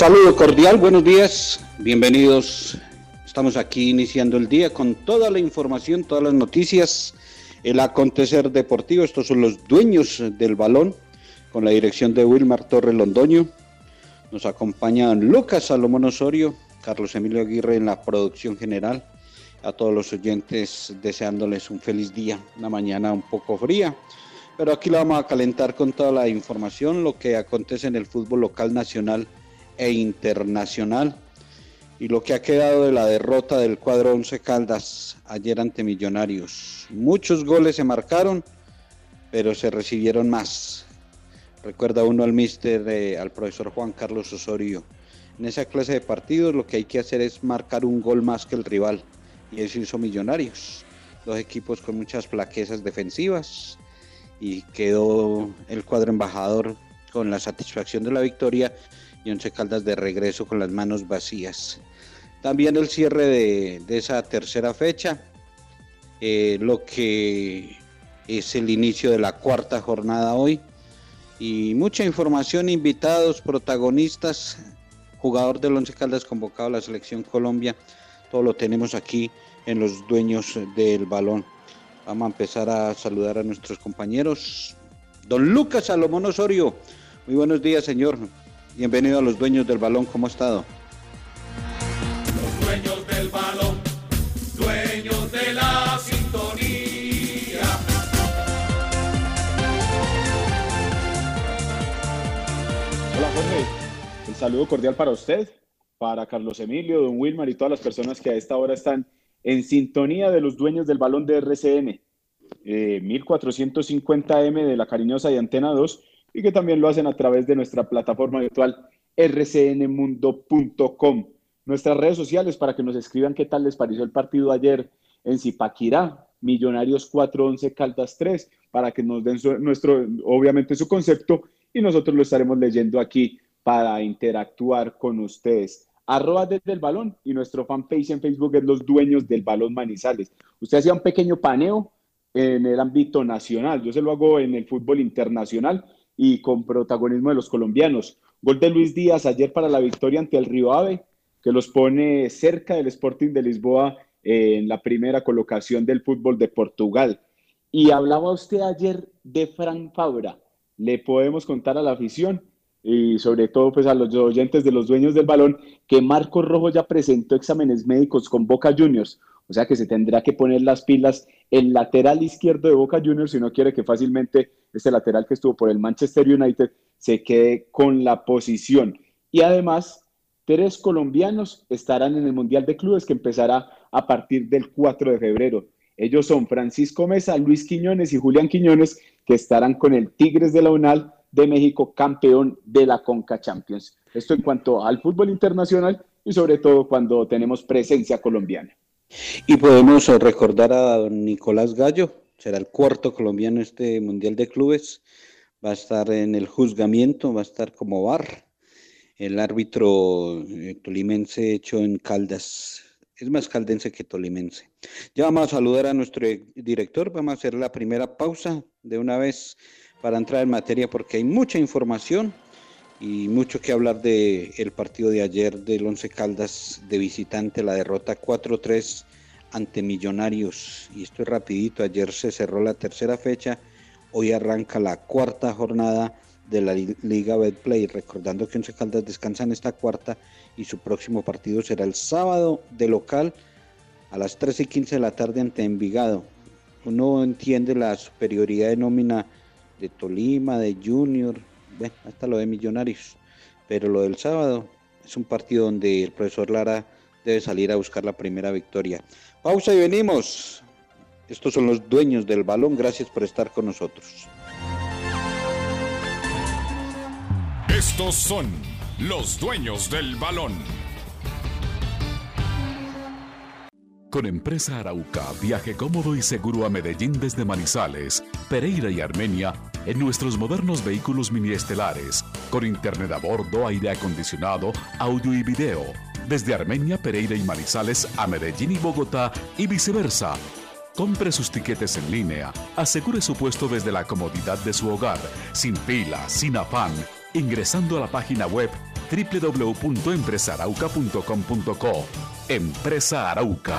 Saludo cordial, buenos días, bienvenidos. Estamos aquí iniciando el día con toda la información, todas las noticias, el acontecer deportivo. Estos son los dueños del balón, con la dirección de Wilmar Torre Londoño. Nos acompañan Lucas Salomón Osorio, Carlos Emilio Aguirre en la producción general. A todos los oyentes deseándoles un feliz día, una mañana un poco fría, pero aquí lo vamos a calentar con toda la información, lo que acontece en el fútbol local nacional e internacional y lo que ha quedado de la derrota del cuadro Once Caldas ayer ante Millonarios. Muchos goles se marcaron, pero se recibieron más. Recuerda uno al mister, eh, al profesor Juan Carlos Osorio. En esa clase de partidos lo que hay que hacer es marcar un gol más que el rival. Y eso hizo Millonarios. Dos equipos con muchas flaquezas defensivas. Y quedó el cuadro embajador con la satisfacción de la victoria y Once Caldas de regreso con las manos vacías. También el cierre de, esa tercera fecha, eh, lo que es el inicio de la cuarta jornada hoy y mucha información, invitados, protagonistas, jugador del Once Caldas convocado a la selección Colombia, todo lo tenemos aquí en los dueños del balón. Vamos a empezar a saludar a nuestros compañeros. Don Lucas Salomón Osorio, muy buenos días, señor. Bienvenido a los dueños del balón, ¿cómo ha estado? Los dueños del balón, dueños de la sintonía. Hola Jorge, un saludo cordial para usted, para Carlos Emilio, don Wilmar y todas las personas que a esta hora están en sintonía de los dueños del balón de RCN. 1450M eh, de la cariñosa y Antena 2 y que también lo hacen a través de nuestra plataforma virtual rcnmundo.com. Nuestras redes sociales para que nos escriban qué tal les pareció el partido ayer en Zipaquirá, Millonarios 411 Caldas 3, para que nos den nuestro, obviamente su concepto y nosotros lo estaremos leyendo aquí para interactuar con ustedes. arroba desde el balón y nuestro fanpage en Facebook es Los Dueños del Balón Manizales. Usted hacía un pequeño paneo en el ámbito nacional, yo se lo hago en el fútbol internacional y con protagonismo de los colombianos. Gol de Luis Díaz ayer para la victoria ante el Río Ave, que los pone cerca del Sporting de Lisboa en la primera colocación del fútbol de Portugal. Y hablaba usted ayer de Frank Fabra. Le podemos contar a la afición y sobre todo pues a los oyentes de los dueños del balón que Marco Rojo ya presentó exámenes médicos con Boca Juniors, o sea que se tendrá que poner las pilas el lateral izquierdo de Boca Juniors si no quiere que fácilmente este lateral que estuvo por el Manchester United se quede con la posición. Y además, tres colombianos estarán en el Mundial de Clubes que empezará a partir del 4 de febrero. Ellos son Francisco Mesa, Luis Quiñones y Julián Quiñones, que estarán con el Tigres de la UNAL de México, campeón de la Conca Champions. Esto en cuanto al fútbol internacional y sobre todo cuando tenemos presencia colombiana. Y podemos recordar a don Nicolás Gallo, será el cuarto colombiano este Mundial de Clubes, va a estar en el juzgamiento, va a estar como bar, el árbitro eh, tolimense hecho en Caldas, es más caldense que tolimense. Ya vamos a saludar a nuestro director, vamos a hacer la primera pausa de una vez para entrar en materia porque hay mucha información y mucho que hablar del el partido de ayer del Once Caldas de visitante, la derrota 4-3 ante Millonarios. Y esto es rapidito, ayer se cerró la tercera fecha, hoy arranca la cuarta jornada de la Liga Betplay, recordando que Once Caldas descansa en esta cuarta y su próximo partido será el sábado de local a las 3 y 15 de la tarde ante Envigado. Uno entiende la superioridad de nómina de Tolima, de Junior, bueno, hasta lo de Millonarios. Pero lo del sábado es un partido donde el profesor Lara debe salir a buscar la primera victoria. Pausa y venimos. Estos son los dueños del balón. Gracias por estar con nosotros. Estos son los dueños del balón. Con Empresa Arauca, viaje cómodo y seguro a Medellín desde Manizales, Pereira y Armenia en nuestros modernos vehículos mini estelares, con internet a bordo, aire acondicionado, audio y video, desde Armenia, Pereira y Manizales a Medellín y Bogotá y viceversa. Compre sus tiquetes en línea, asegure su puesto desde la comodidad de su hogar, sin fila, sin afán, ingresando a la página web www.empresarauca.com.co. Empresa Arauca.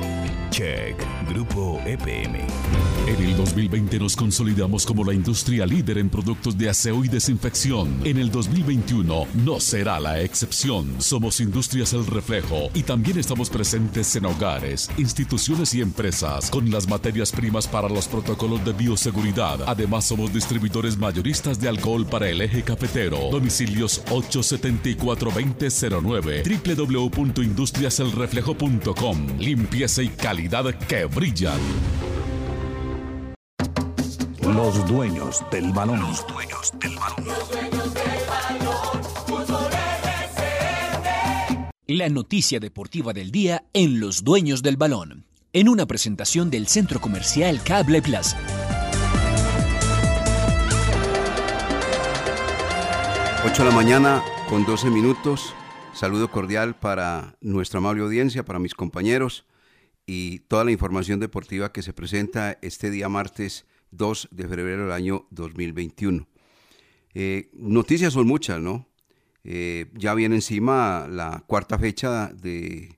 Check, Grupo EPM. En el 2020 nos consolidamos como la industria líder en productos de aseo y desinfección. En el 2021 no será la excepción. Somos Industrias El Reflejo y también estamos presentes en hogares, instituciones y empresas con las materias primas para los protocolos de bioseguridad. Además somos distribuidores mayoristas de alcohol para el eje cafetero. Domicilios 874-2009 www.industriaselreflejo.com Limpieza y calidad que brillan. Los dueños del balón. Los dueños del balón. La noticia deportiva del día en Los dueños del balón. En una presentación del Centro Comercial Cable Plaza. Ocho de la mañana con 12 minutos. Saludo cordial para nuestra amable audiencia, para mis compañeros y toda la información deportiva que se presenta este día martes 2 de febrero del año 2021. Eh, noticias son muchas, ¿no? Eh, ya viene encima la cuarta fecha del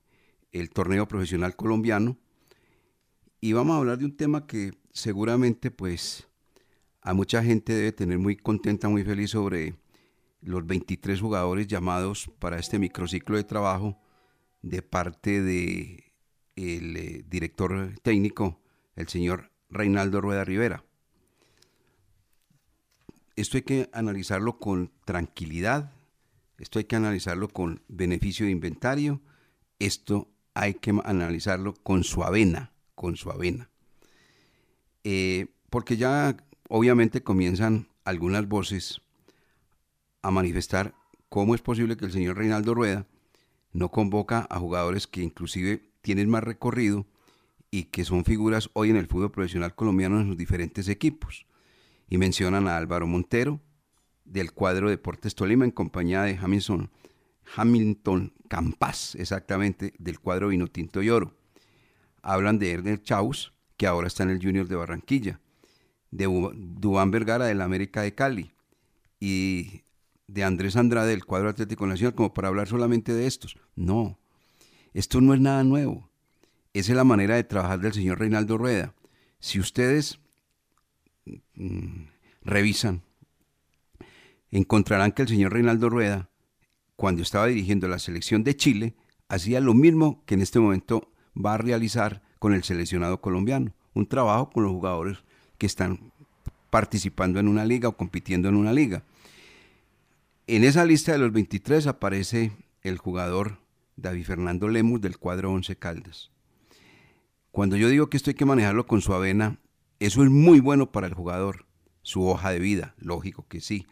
el torneo profesional colombiano y vamos a hablar de un tema que seguramente pues a mucha gente debe tener muy contenta, muy feliz sobre los 23 jugadores llamados para este microciclo de trabajo de parte de el eh, director técnico, el señor Reinaldo Rueda Rivera. Esto hay que analizarlo con tranquilidad, esto hay que analizarlo con beneficio de inventario, esto hay que analizarlo con su avena, con su avena. Eh, porque ya obviamente comienzan algunas voces a manifestar cómo es posible que el señor Reinaldo Rueda no convoca a jugadores que inclusive tienen más recorrido y que son figuras hoy en el fútbol profesional colombiano en sus diferentes equipos. Y mencionan a Álvaro Montero, del cuadro Deportes Tolima, en compañía de Hamilton, Hamilton Campas, exactamente, del cuadro Vinotinto y Oro. Hablan de Ernest Chaus, que ahora está en el Junior de Barranquilla, de Dubán Vergara del América de Cali y de Andrés Andrade del cuadro Atlético Nacional como para hablar solamente de estos. No, esto no es nada nuevo. Esa es la manera de trabajar del señor Reinaldo Rueda. Si ustedes mm, revisan, encontrarán que el señor Reinaldo Rueda, cuando estaba dirigiendo la selección de Chile, hacía lo mismo que en este momento va a realizar con el seleccionado colombiano. Un trabajo con los jugadores que están participando en una liga o compitiendo en una liga. En esa lista de los 23 aparece el jugador David Fernando Lemus del cuadro 11 Caldas. Cuando yo digo que esto hay que manejarlo con su avena, eso es muy bueno para el jugador, su hoja de vida, lógico que sí.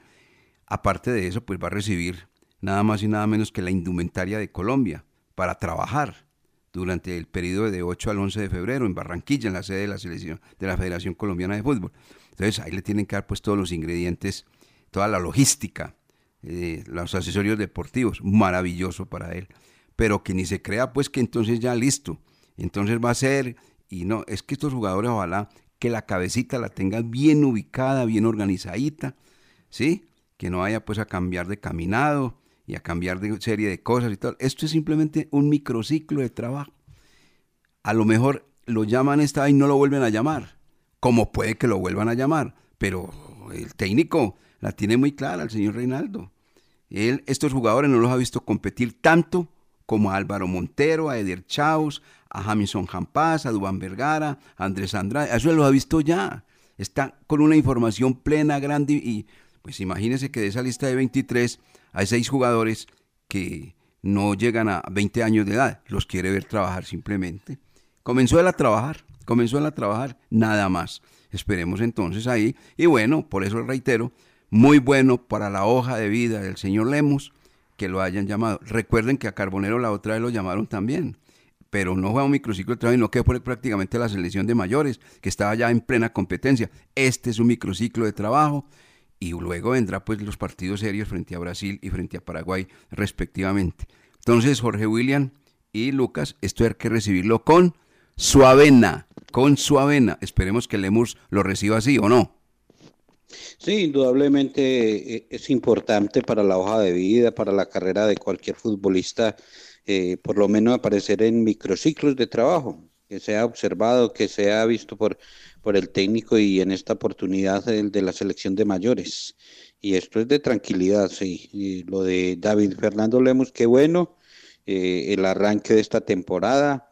Aparte de eso, pues va a recibir nada más y nada menos que la indumentaria de Colombia para trabajar durante el periodo de 8 al 11 de febrero en Barranquilla, en la sede de la selección de la Federación Colombiana de Fútbol. Entonces ahí le tienen que dar pues todos los ingredientes, toda la logística eh, los accesorios deportivos, maravilloso para él. Pero que ni se crea pues que entonces ya listo, entonces va a ser, y no, es que estos jugadores ojalá que la cabecita la tengan bien ubicada, bien organizadita, ¿sí? Que no vaya pues a cambiar de caminado y a cambiar de serie de cosas y tal. Esto es simplemente un microciclo de trabajo. A lo mejor lo llaman esta y no lo vuelven a llamar, como puede que lo vuelvan a llamar, pero el técnico la tiene muy clara el señor Reinaldo. Él, estos jugadores no los ha visto competir tanto como a Álvaro Montero, a Eder Chaus, a Jamison Jampaz, a Dubán Vergara, a Andrés Andrade. Eso los ha visto ya. Está con una información plena, grande. Y pues imagínense que de esa lista de 23 hay seis jugadores que no llegan a 20 años de edad. Los quiere ver trabajar simplemente. Comenzó él a trabajar, comenzó él a trabajar, nada más. Esperemos entonces ahí. Y bueno, por eso reitero, muy bueno para la hoja de vida del señor Lemos que lo hayan llamado. Recuerden que a Carbonero la otra vez lo llamaron también, pero no fue un microciclo de trabajo, no que fue prácticamente la selección de mayores, que estaba ya en plena competencia. Este es un microciclo de trabajo y luego vendrá pues los partidos serios frente a Brasil y frente a Paraguay respectivamente. Entonces, Jorge William y Lucas, esto hay que recibirlo con suavena, con suavena. Esperemos que Lemus lo reciba así o no. Sí, indudablemente eh, es importante para la hoja de vida, para la carrera de cualquier futbolista, eh, por lo menos aparecer en microciclos de trabajo, que sea observado, que sea visto por, por el técnico y en esta oportunidad el de la selección de mayores. Y esto es de tranquilidad, sí. Lo de David Fernando Lemos, qué bueno, eh, el arranque de esta temporada.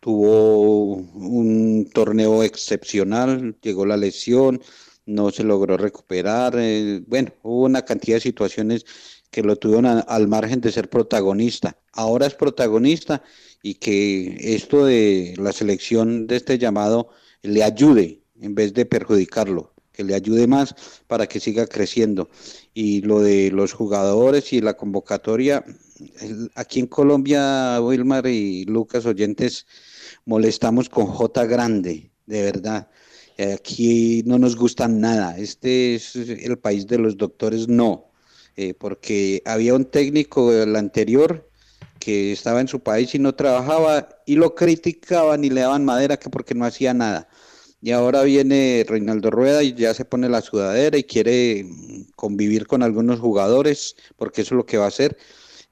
tuvo un torneo excepcional, llegó la lesión, no se logró recuperar. Eh, bueno, hubo una cantidad de situaciones que lo tuvieron al margen de ser protagonista. Ahora es protagonista y que esto de la selección de este llamado le ayude en vez de perjudicarlo, que le ayude más para que siga creciendo. Y lo de los jugadores y la convocatoria, aquí en Colombia, Wilmar y Lucas oyentes, molestamos con J grande, de verdad. Aquí no nos gusta nada. Este es el país de los doctores, no. Eh, porque había un técnico, el anterior, que estaba en su país y no trabajaba y lo criticaban y le daban madera que porque no hacía nada. Y ahora viene Reinaldo Rueda y ya se pone la sudadera y quiere mm, convivir con algunos jugadores, porque eso es lo que va a hacer.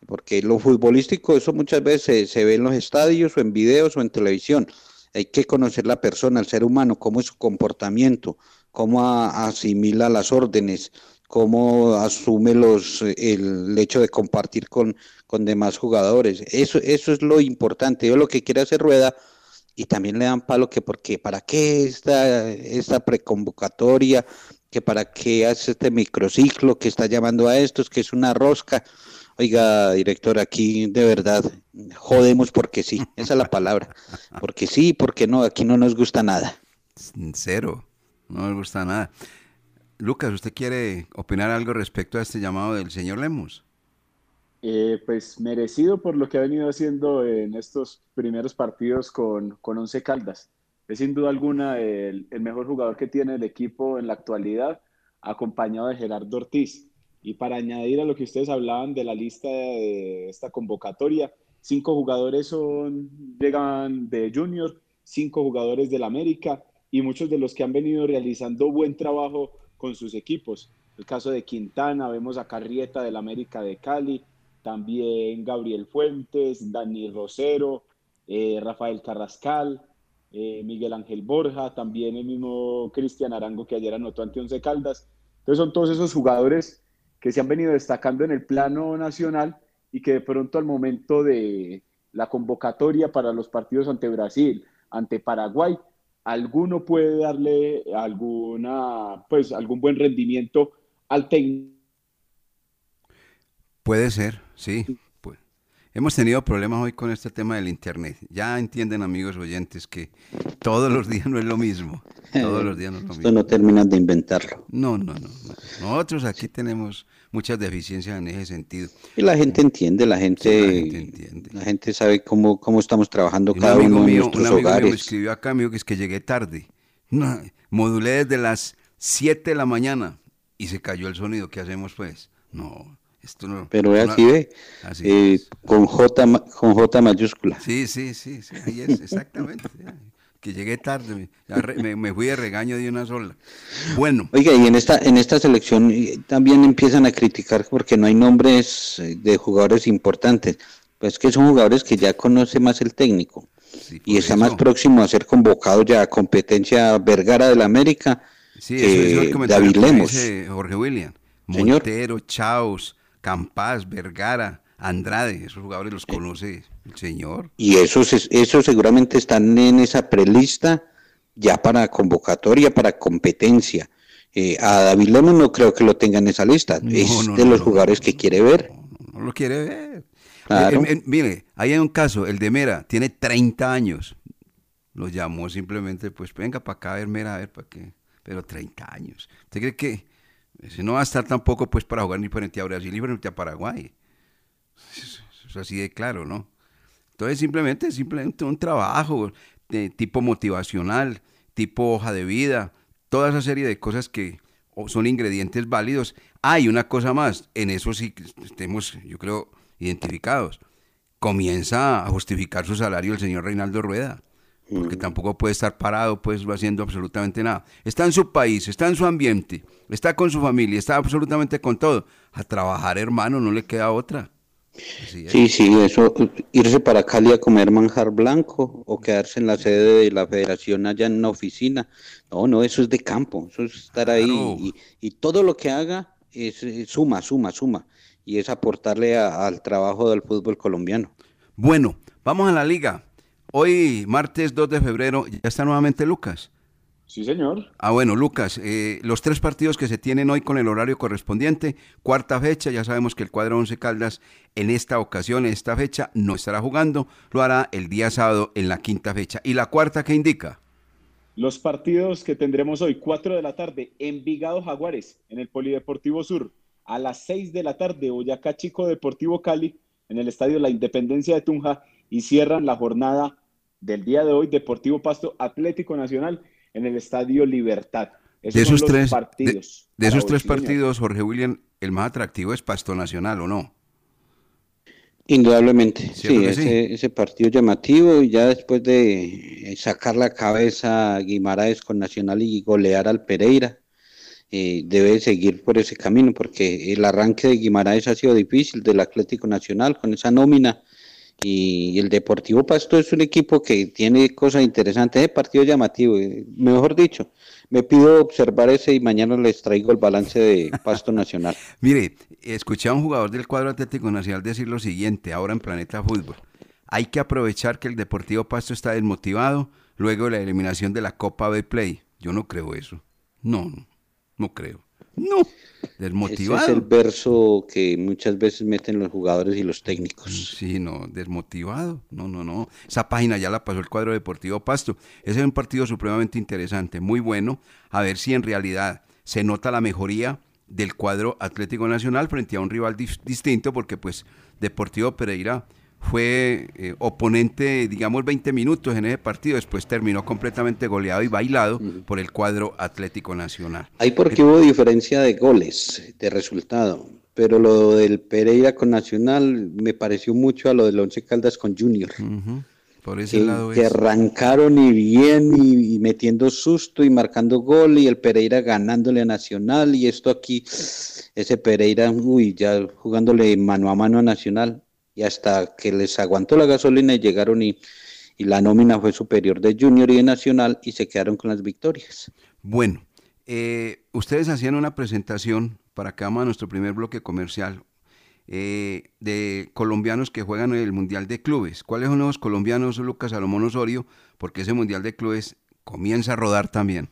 Porque lo futbolístico, eso muchas veces se, se ve en los estadios o en videos o en televisión. Hay que conocer la persona, el ser humano, cómo es su comportamiento, cómo asimila las órdenes, cómo asume los, el hecho de compartir con, con demás jugadores. Eso, eso es lo importante. Yo lo que quiere hacer Rueda y también le dan palo que porque para qué esta, esta preconvocatoria, que para qué hace este microciclo, que está llamando a estos, que es una rosca. Oiga, director, aquí de verdad jodemos porque sí, esa es la palabra. Porque sí, porque no, aquí no nos gusta nada. Cero, no me gusta nada. Lucas, ¿usted quiere opinar algo respecto a este llamado del señor Lemos? Eh, pues merecido por lo que ha venido haciendo en estos primeros partidos con, con Once Caldas. Es sin duda alguna el, el mejor jugador que tiene el equipo en la actualidad, acompañado de Gerardo Ortiz. Y para añadir a lo que ustedes hablaban de la lista de esta convocatoria, cinco jugadores son, llegan de Junior, cinco jugadores del América y muchos de los que han venido realizando buen trabajo con sus equipos. El caso de Quintana, vemos a Carrieta del América de Cali, también Gabriel Fuentes, Dani Rosero, eh, Rafael Carrascal, eh, Miguel Ángel Borja, también el mismo Cristian Arango que ayer anotó ante Once Caldas. Entonces son todos esos jugadores que se han venido destacando en el plano nacional y que de pronto al momento de la convocatoria para los partidos ante Brasil, ante Paraguay, alguno puede darle alguna, pues, algún buen rendimiento al técnico. Puede ser, sí. Hemos tenido problemas hoy con este tema del Internet. Ya entienden, amigos oyentes, que todos los días no es lo mismo. Todos los días no es lo Esto mismo. no terminan de inventarlo. No, no, no. no. Nosotros aquí tenemos muchas deficiencias en ese sentido. Y la gente entiende, la gente, la gente sabe cómo, cómo estamos trabajando Un cada uno de mío, un nuestros amigo mío me hogares. escribió acá, amigo, que es que llegué tarde. No, modulé desde las 7 de la mañana y se cayó el sonido. ¿Qué hacemos, pues? No, esto no. Pero no- así ve, Así eh, es. con J con J mayúscula. Sí, sí, sí, sí, ahí es, exactamente. Que llegué tarde, me, me- fui de regaño de una sola. Bueno, Oiga, y en esta, en esta selección eh, también empiezan a criticar porque no hay nombres eh, de jugadores importantes. Pues que son jugadores que ya conoce más el técnico. y está más próximo a ser convocado ya a competencia Vergara del América sí, eso, eso es el que David que Lemos. Jorge William. Señor. Montero, Chaos, Campas, Vergara, Andrade, esos jugadores los conoce el señor. Y esos, es- esos seguramente están en esa prelista ya para convocatoria, para competencia. Eh, a David Lemos no creo que lo tenga en esa lista. es no, de no, los jugadores que quiere ver. No lo quiere ver. Claro. Eh, eh, mire, ahí hay un caso, el de Mera, tiene 30 años. Lo llamó simplemente, pues venga para acá a ver Mera, a ver para qué. Pero 30 años. ¿Usted cree que ese no va a estar tampoco pues para jugar ni frente a Brasil ni frente a Paraguay? Eso es así de claro, ¿no? Entonces simplemente, simplemente un trabajo tipo motivacional, tipo hoja de vida, toda esa serie de cosas que son ingredientes válidos. Hay una cosa más, en eso sí estemos, yo creo, identificados. Comienza a justificar su salario el señor Reinaldo Rueda, porque tampoco puede estar parado, pues, no haciendo absolutamente nada. Está en su país, está en su ambiente, está con su familia, está absolutamente con todo. A trabajar, hermano, no le queda otra. Sí, sí, eso, irse para Cali a comer manjar blanco o quedarse en la sede de la federación allá en una oficina. No, no, eso es de campo, eso es estar ahí y, y todo lo que haga es, suma, suma, suma y es aportarle a- al trabajo del fútbol colombiano. Bueno, vamos a la liga. Hoy, martes 2 de febrero, ya está nuevamente Lucas. Sí, señor. Ah, bueno, Lucas, eh, los tres partidos que se tienen hoy con el horario correspondiente, cuarta fecha, ya sabemos que el cuadro Once Caldas en esta ocasión, en esta fecha, no estará jugando, lo hará el día sábado en la quinta fecha. ¿Y la cuarta qué indica? Los partidos que tendremos hoy, 4 de la tarde, Envigado Jaguares, en el Polideportivo Sur. A las 6 de la tarde, Boyacá Chico Deportivo Cali. en el estadio La Independencia de Tunja y cierran la jornada del día de hoy Deportivo Pasto Atlético Nacional en el estadio Libertad. de esos tres partidos. De, esos tres partidos, Jorge William, el más atractivo es Pasto Nacional, ¿o no? Indudablemente, sí, ese, partido llamativo y ya después de sacar la cabeza a Guimaraes con Nacional y golear al Pereira, eh, debe seguir por ese camino porque el arranque de Guimaraes ha sido difícil del Atlético Nacional con esa nómina y el Deportivo Pasto es un equipo que tiene cosas interesantes, es partido llamativo, eh, mejor dicho, me pido observar ese y mañana les traigo el balance de Pasto Nacional. Mire, escuché a un jugador del cuadro Atlético Nacional decir lo siguiente, ahora en Planeta Fútbol, hay que aprovechar que el Deportivo Pasto está desmotivado luego de la eliminación de la Copa B Play. Yo no creo eso, no, no creo. No, desmotivado. Ese es el verso que muchas veces meten los jugadores y los técnicos. Sí, no, desmotivado. No, no, no. Esa página ya la pasó el cuadro deportivo Pasto. Ese es un partido supremamente interesante, muy bueno. A ver si en realidad se nota la mejoría del cuadro Atlético Nacional frente a un rival distinto, porque pues Deportivo Pereira fue eh, oponente, digamos, 20 minutos en ese partido, después terminó completamente goleado y bailado por el cuadro Atlético Nacional. Ahí porque hubo diferencia de goles, de resultado, pero lo del Pereira con Nacional me pareció mucho a lo del Once Caldas con Junior. Por ese que, lado que arrancaron y bien y, metiendo susto y marcando gol y el Pereira ganándole a Nacional y esto aquí, ese Pereira, uy, ya jugándole mano a mano a Nacional y hasta que les aguantó la gasolina y llegaron y, la nómina fue superior de Junior y de Nacional y se quedaron con las victorias. Bueno, eh, ustedes hacían una presentación para que vamos a nuestro primer bloque comercial eh, de colombianos que juegan en el Mundial de Clubes. ¿Cuáles son los colombianos, Lucas Salomón Osorio? Porque ese Mundial de Clubes comienza a rodar también.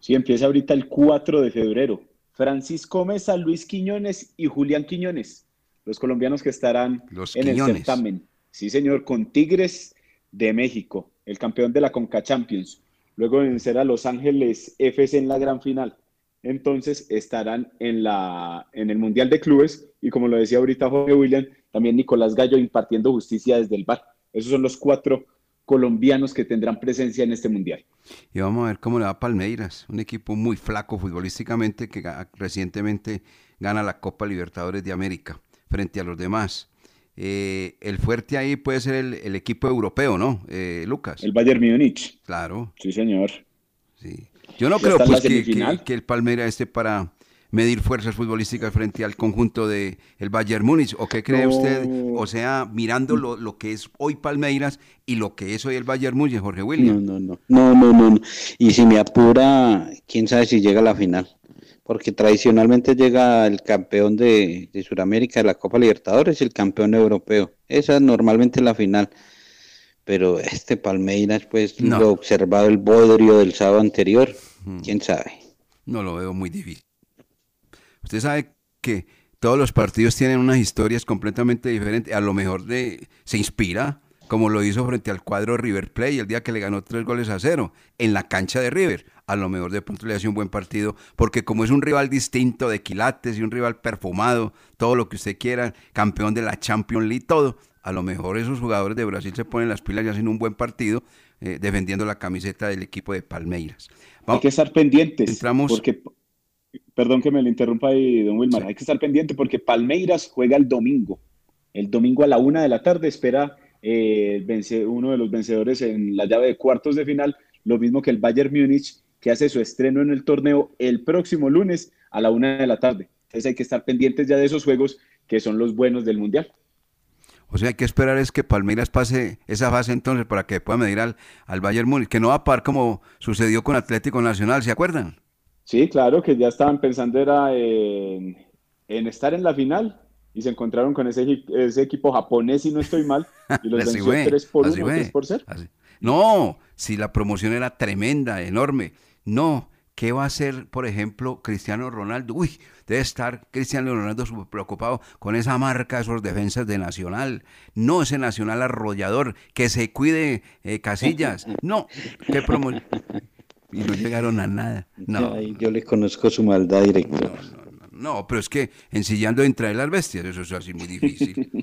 Sí, empieza ahorita el 4 de febrero. Francisco Mesa, Luis Quiñones y Julián Quiñones los colombianos que estarán en el certamen. Sí, señor, con Tigres de México, el campeón de la Conca Champions. Luego vencer a Los Ángeles FC en la gran final. Entonces estarán en, la, en el Mundial de Clubes y como lo decía ahorita Jorge William, también Nicolás Gallo impartiendo justicia desde el bar. Esos son los cuatro colombianos que tendrán presencia en este mundial. Y vamos a ver cómo le va a Palmeiras, un equipo muy flaco futbolísticamente que recientemente gana la Copa Libertadores de América frente a los demás. Eh, el fuerte ahí puede ser el, equipo europeo, ¿no, eh, Lucas? El Bayern Múnich. Claro. Sí, señor. Sí. Yo no creo pues, que, el Palmeiras esté para medir fuerzas futbolísticas frente al conjunto de el Bayern Múnich. ¿O qué cree usted? O sea, mirando lo, lo, que es hoy Palmeiras y lo que es hoy el Bayern Múnich, Jorge William. No, no, no. No, no, no. Y si me apura, quién sabe si llega a la final porque tradicionalmente llega el campeón de, de Sudamérica de la Copa Libertadores y el campeón europeo. Esa es normalmente la final. Pero este Palmeiras, pues, lo observado el bodrio del sábado anterior, quién sabe. No lo veo muy difícil. Usted sabe que todos los partidos tienen unas historias completamente diferentes. A lo mejor de, se inspira, como lo hizo frente al cuadro River Play el día que le ganó tres goles a cero en la cancha de River a lo mejor de pronto le hace un buen partido, porque como es un rival distinto de quilates y un rival perfumado, todo lo que usted quiera, campeón de la Champions League, todo, a lo mejor esos jugadores de Brasil se ponen las pilas y hacen un buen partido eh, defendiendo la camiseta del equipo de Palmeiras. hay que estar pendientes, entramos... porque, perdón que me lo interrumpa ahí, don Wilmar, hay que estar pendiente porque Palmeiras juega el domingo, el domingo a la una de la tarde espera eh, uno de los vencedores en la llave de cuartos de final, lo mismo que el Bayern Múnich que hace su estreno en el torneo el próximo lunes a la una de la tarde. Entonces hay que estar pendientes ya de esos juegos que son los buenos del Mundial. O sea, hay que esperar es que Palmeiras pase esa fase entonces para que pueda medir al, al Bayern Múnich, que no va a par como sucedió con Atlético Nacional, ¿se acuerdan? Sí, claro, que ya estaban pensando era en, estar en la final y se encontraron con ese, ese equipo japonés, si no estoy mal, y los venció 3 por 1, 3 por 0. No, si la promoción era tremenda, enorme. No, ¿qué va a hacer, por ejemplo, Cristiano Ronaldo? Uy, debe estar Cristiano Ronaldo súper preocupado con esa marca, esos defensas de Nacional. No ese Nacional arrollador, que se cuide eh, Casillas. No, qué promoción. Y no llegaron a nada. No. yo le conozco su maldad, director. No, no, no, pero es que ensillando entre las bestias, eso es así muy difícil.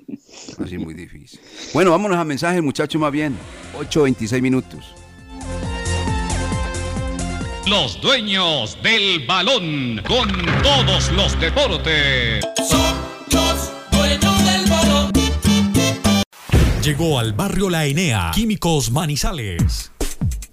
Así muy difícil. Bueno, vámonos a mensajes, muchachos, más bien. 8.26 minutos. Los dueños del balón con todos los deportes. Los dueños del balón. Llegó al barrio La Enea, Químicos Manizales.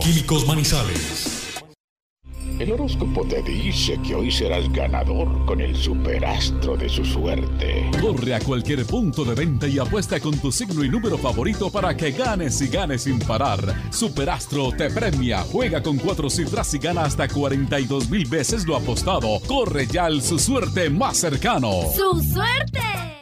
Químicos Manizales. El horóscopo te dice que hoy serás ganador con el superastro de su suerte. Corre a cualquier punto de venta y apuesta con tu signo y número favorito para que ganes y ganes sin parar. Superastro te premia. Juega con cuatro cifras y gana hasta 42 mil veces lo apostado. Corre ya al su suerte más cercano. ¡Su suerte!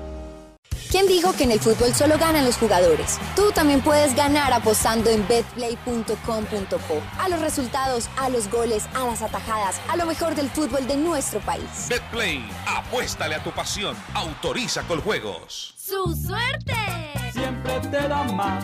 ¿Quién dijo que en el fútbol solo ganan los jugadores? Tú también puedes ganar apostando en betplay.com.co. A los resultados, a los goles, a las atajadas, a lo mejor del fútbol de nuestro país. BetPlay, apuéstale a tu pasión, autoriza con juegos. ¡Su suerte! Siempre te da más.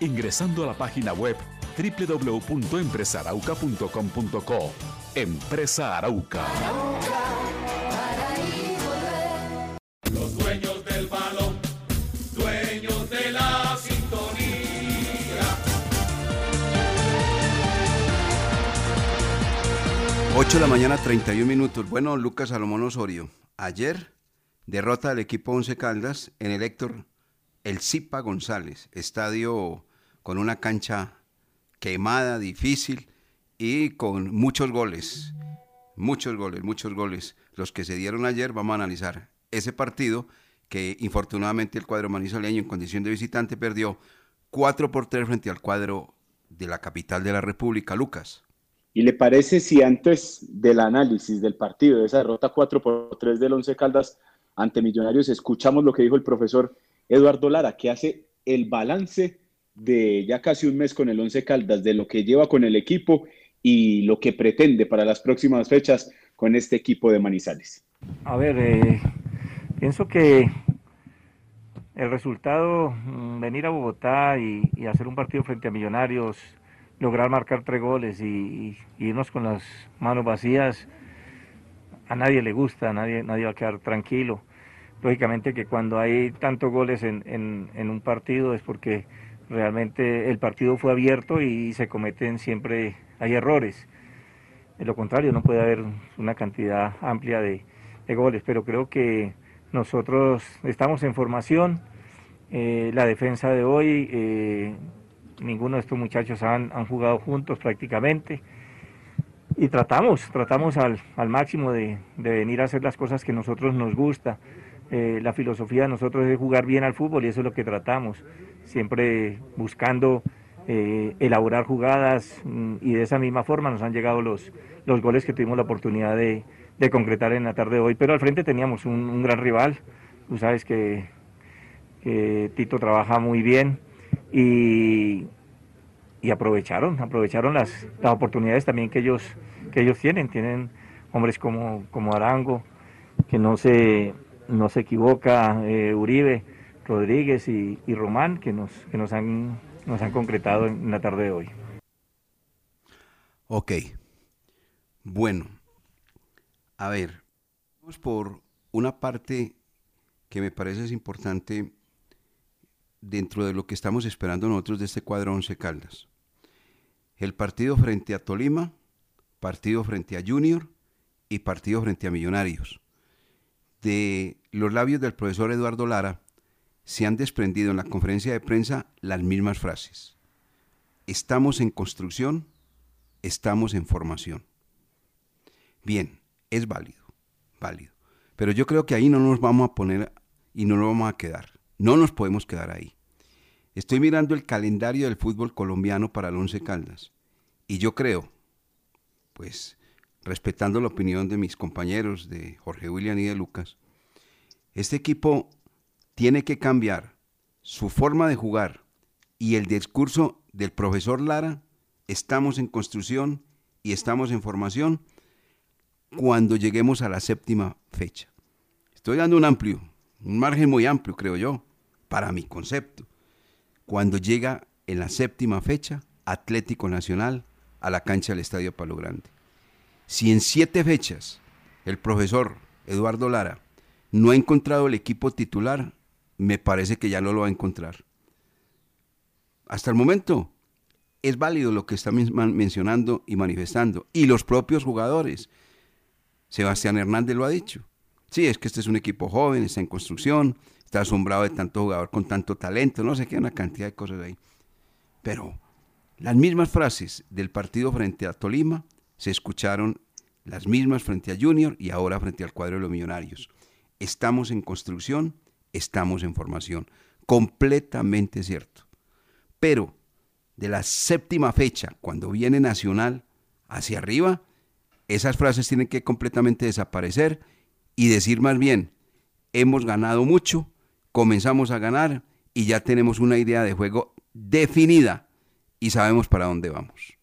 ingresando a la página web www.empresarauca.com.co. Empresa Arauca. Los dueños del balón, dueños de la sintonía. 8 de la mañana, 31 minutos. Bueno, Lucas Salomón Osorio. Ayer, derrota del equipo Once Caldas en el Héctor El Zipa González, estadio con una cancha quemada, difícil y con muchos goles. Muchos goles, muchos goles. Los que se dieron ayer, vamos a analizar ese partido que infortunadamente el cuadro manizaleño en condición de visitante perdió 4 por 3 frente al cuadro de la capital de la República, Lucas. ¿Y le parece si antes del análisis del partido, de esa derrota 4 por 3 del Once Caldas ante Millonarios, escuchamos lo que dijo el profesor Eduardo Lara, que hace el balance de ya casi un mes con el Once Caldas, de lo que lleva con el equipo y lo que pretende para las próximas fechas con este equipo de Manizales? A ver, eh, pienso que el resultado, mm, venir a Bogotá y, hacer un partido frente a Millonarios, lograr marcar tres goles y, irnos con las manos vacías, a nadie le gusta, nadie, nadie va a quedar tranquilo. Lógicamente que cuando hay tantos goles en- en un partido es porque realmente el partido fue abierto y se cometen siempre, hay errores. De lo contrario, no puede haber una cantidad amplia de, goles, pero creo que nosotros estamos en formación. eh, la defensa de hoy, eh, ninguno de estos muchachos han, jugado juntos prácticamente. Y tratamos, tratamos al, máximo de, de venir a hacer las cosas que a nosotros nos gusta. eh, la filosofía de nosotros es jugar bien al fútbol y eso es lo que tratamos, siempre buscando eh, elaborar jugadas mm, y de esa misma forma nos han llegado los, los goles que tuvimos la oportunidad de, de concretar en la tarde de hoy. Pero al frente teníamos un, gran rival, tú sabes que, que Tito trabaja muy bien y, y aprovecharon, aprovecharon las, las oportunidades también que ellos, que ellos tienen, tienen hombres como, como Arango, que no se, no se equivoca, eh, Uribe, Rodríguez y, Román, que nos, que nos han nos han concretado en la tarde de hoy. Ok. Bueno. A ver. Vamos por una parte que me parece es importante dentro de lo que estamos esperando nosotros de este cuadro 11 Caldas. El partido frente a Tolima, partido frente a Junior y partido frente a Millonarios. De los labios del profesor Eduardo Lara, se han desprendido en la conferencia de prensa las mismas frases. Estamos en construcción, estamos en formación. Bien, es válido, válido. Pero yo creo que ahí no nos vamos a poner y no nos vamos a quedar. No nos podemos quedar ahí. Estoy mirando el calendario del fútbol colombiano para el Once Caldas. Y yo creo, pues, respetando la opinión de mis compañeros, de Jorge William y de Lucas, este equipo tiene que cambiar su forma de jugar y el discurso del profesor Lara, estamos en construcción y estamos en formación cuando lleguemos a la séptima fecha. Estoy dando un amplio, un margen muy amplio, creo yo, para mi concepto. Cuando llega en la séptima fecha, Atlético Nacional a la cancha del Estadio Palo Grande. Si en siete fechas el profesor Eduardo Lara no ha encontrado el equipo titular, me parece que ya no lo va a encontrar. Hasta el momento es válido lo que está mencionando y manifestando. Y los propios jugadores. Sebastián Hernández lo ha dicho. Sí, es que este es un equipo joven, está en construcción, está asombrado de tanto jugador con tanto talento, no sé qué, una cantidad de cosas ahí. Pero las mismas frases del partido frente a Tolima se escucharon las mismas frente a Junior y ahora frente al cuadro de los millonarios. Estamos en construcción, estamos en formación. Completamente cierto. Pero de la séptima fecha, cuando viene Nacional hacia arriba, esas frases tienen que completamente desaparecer y decir más bien, hemos ganado mucho, comenzamos a ganar y ya tenemos una idea de juego definida y sabemos para dónde vamos.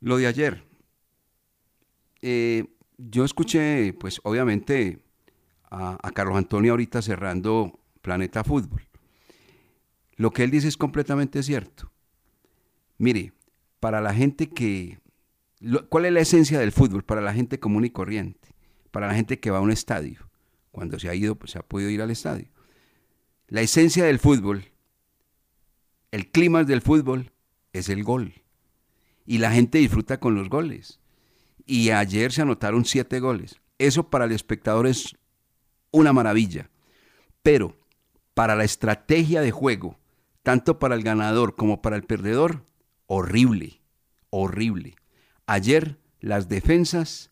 Lo de ayer, eh, yo escuché, pues obviamente, a, Carlos Antonio ahorita cerrando Planeta Fútbol. Lo que él dice es completamente cierto. Mire, para la gente que... ¿Cuál es la esencia del fútbol? Para la gente común y corriente, para la gente que va a un estadio, cuando se ha ido, pues se ha podido ir al estadio. La esencia del fútbol, el clima del fútbol es el gol. Y la gente disfruta con los goles. Y ayer se anotaron siete goles. Eso para el espectador es una maravilla. Pero para la estrategia de juego, tanto para el ganador como para el perdedor, horrible, horrible. Ayer las defensas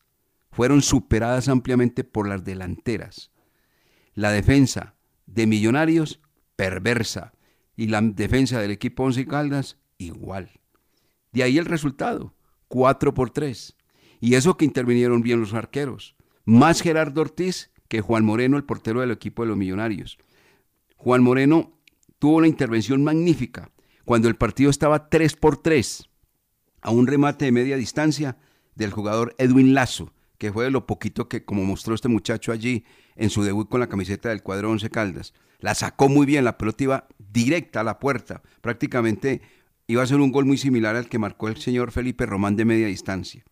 fueron superadas ampliamente por las delanteras. La defensa de Millonarios, perversa. Y la defensa del equipo Once Caldas, igual. De ahí el resultado, 4 por 3. Y eso que intervinieron bien los arqueros. Más Gerardo Ortiz que Juan Moreno, el portero del equipo de los Millonarios. Juan Moreno tuvo una intervención magnífica cuando el partido estaba 3 por 3 a un remate de media distancia del jugador Edwin Lazo, que fue de lo poquito que, como mostró este muchacho allí en su debut con la camiseta del cuadro Once Caldas, la sacó muy bien, la pelota iba directa a la puerta, prácticamente iba a ser un gol muy similar al que marcó el señor Felipe Román de media distancia.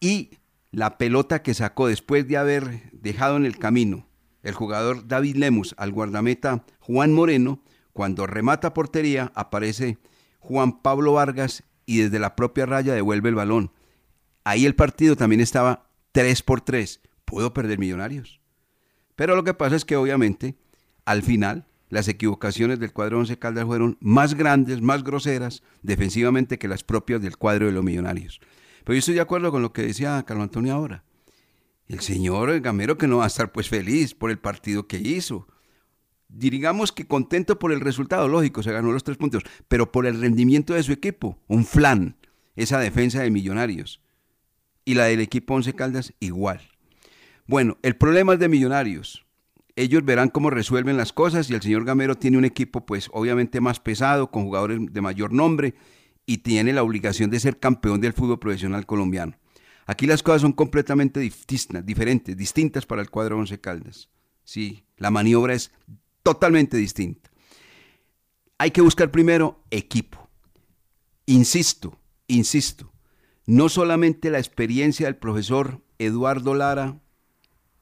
Y la pelota que sacó después de haber dejado en el camino el jugador David Lemus al guardameta Juan Moreno, cuando remata portería aparece Juan Pablo Vargas y desde la propia raya devuelve el balón. Ahí el partido también estaba 3 por 3. Puedo perder millonarios. Pero lo que pasa es que obviamente al final las equivocaciones del cuadro 11 Caldas fueron más grandes, más groseras defensivamente que las propias del cuadro de los millonarios. Pero yo estoy de acuerdo con lo que decía Carlos Antonio ahora. El señor Gamero que no va a estar pues feliz por el partido que hizo. Digamos que contento por el resultado, lógico, se ganó los tres puntos, pero por el rendimiento de su equipo, un flan, esa defensa de millonarios. Y la del equipo Once Caldas igual. Bueno, el problema es de millonarios. Ellos verán cómo resuelven las cosas y el señor Gamero tiene un equipo pues obviamente más pesado, con jugadores de mayor nombre y tiene la obligación de ser campeón del fútbol profesional colombiano. Aquí las cosas son completamente distintas, diferentes, distintas para el cuadro Once Caldas. Sí, la maniobra es totalmente distinta. Hay que buscar primero equipo. Insisto, insisto, no solamente la experiencia del profesor Eduardo Lara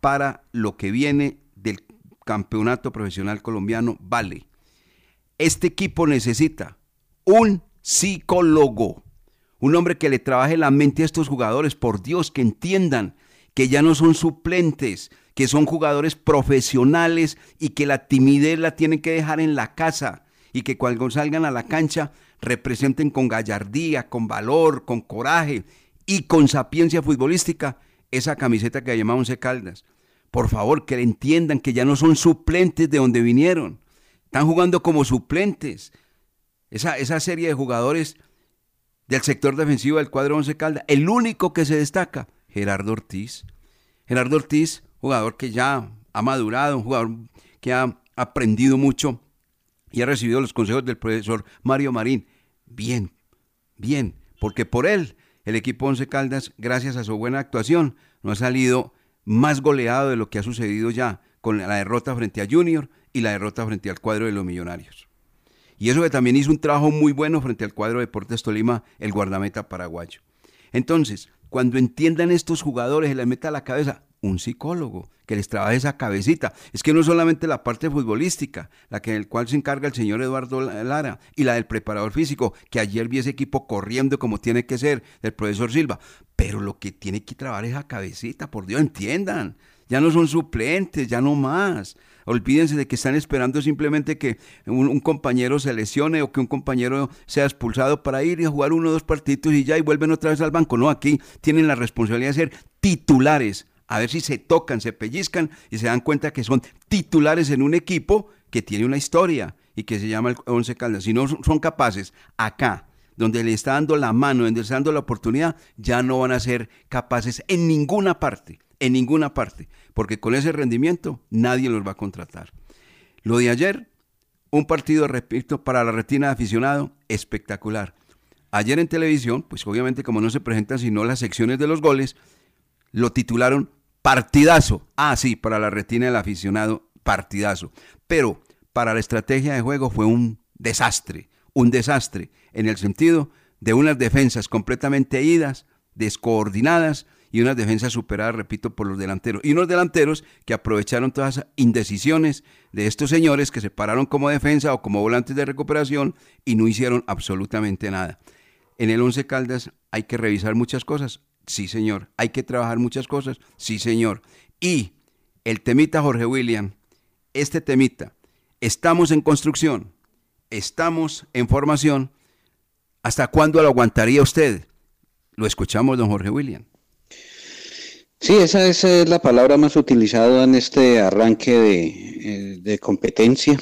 para lo que viene del campeonato profesional colombiano vale. Este equipo necesita un psicólogo un hombre que le trabaje la mente a estos jugadores, por Dios, que entiendan que ya no son suplentes, que son jugadores profesionales y que la timidez la tienen que dejar en la casa y que cuando salgan a la cancha representen con gallardía, con valor, con coraje y con sapiencia futbolística esa camiseta que llamamos Once Caldas. Por favor, que entiendan que ya no son suplentes de donde vinieron. Están jugando como suplentes. Esa, esa serie de jugadores del sector defensivo del cuadro Once Caldas. El único que se destaca, Gerardo Ortiz. Gerardo Ortiz, jugador que ya ha madurado, un jugador que ha aprendido mucho y ha recibido los consejos del profesor Mario Marín. Bien, bien, porque por él el equipo Once Caldas, gracias a su buena actuación, no ha salido más goleado de lo que ha sucedido ya con la derrota frente a Junior y la derrota frente al cuadro de los Millonarios. Y eso que también hizo un trabajo muy bueno frente al cuadro de Deportes Tolima, el guardameta paraguayo. Entonces, cuando entiendan estos jugadores, se les meta a la cabeza un psicólogo que les trabaje esa cabecita. Es que no solamente la parte futbolística, la que el cual se encarga el señor Eduardo Lara y la del preparador físico, que ayer vi ese equipo corriendo como tiene que ser, del profesor Silva, pero lo que tiene que trabajar es esa cabecita, por Dios, entiendan. Ya no son suplentes, ya no más. Olvídense de que están esperando simplemente que un, compañero se lesione o que un compañero sea expulsado para ir y jugar uno o dos partidos y ya y vuelven otra vez al banco. No, aquí tienen la responsabilidad de ser titulares. A ver si se tocan, se pellizcan y se dan cuenta que son titulares en un equipo que tiene una historia y que se llama el Once Caldas. Si no son capaces acá, donde le está dando la mano, donde le está dando la oportunidad, ya no van a ser capaces en ninguna parte en ninguna parte, porque con ese rendimiento nadie los va a contratar. Lo de ayer, un partido, repito, para la retina de aficionado, espectacular. Ayer en televisión, pues obviamente como no se presentan sino las secciones de los goles, lo titularon partidazo. Ah, sí, para la retina del aficionado, partidazo. Pero para la estrategia de juego fue un desastre, un desastre, en el sentido de unas defensas completamente idas, descoordinadas, y unas defensas superadas, repito, por los delanteros. Y unos delanteros que aprovecharon todas esas indecisiones de estos señores que se pararon como defensa o como volantes de recuperación y no hicieron absolutamente nada. En el Once Caldas hay que revisar muchas cosas, sí señor. Hay que trabajar muchas cosas, sí señor. Y el temita Jorge William, este temita, estamos en construcción, estamos en formación. ¿Hasta cuándo lo aguantaría usted? Lo escuchamos, don Jorge William. Sí, esa es la palabra más utilizada en este arranque eh, de, competencia,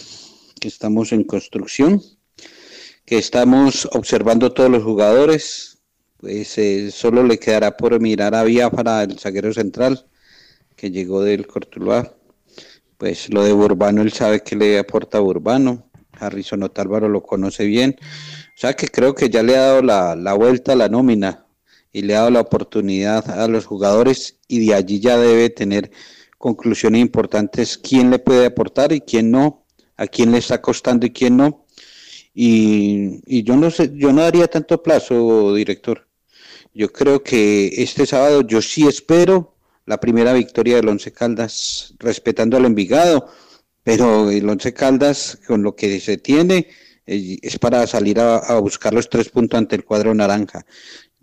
que estamos en construcción, que estamos observando todos los jugadores, pues eh, solo le quedará por mirar a para el zaguero central, que llegó del Cortuluá. Pues lo de Burbano, él sabe que le aporta Burbano, Harrison Otálvaro lo conoce bien, o sea que creo que ya le ha dado la, la vuelta a la nómina y le ha dado la oportunidad a los jugadores y de allí ya debe tener conclusiones importantes quién le puede aportar y quién no, a quién le está costando y quién no. Y, yo no sé, yo no daría tanto plazo, director. Yo creo que este sábado yo sí espero la primera victoria del Once Caldas, respetando al Envigado, pero el Once Caldas, con lo que se tiene, eh, es para salir a, buscar los tres puntos ante el cuadro naranja.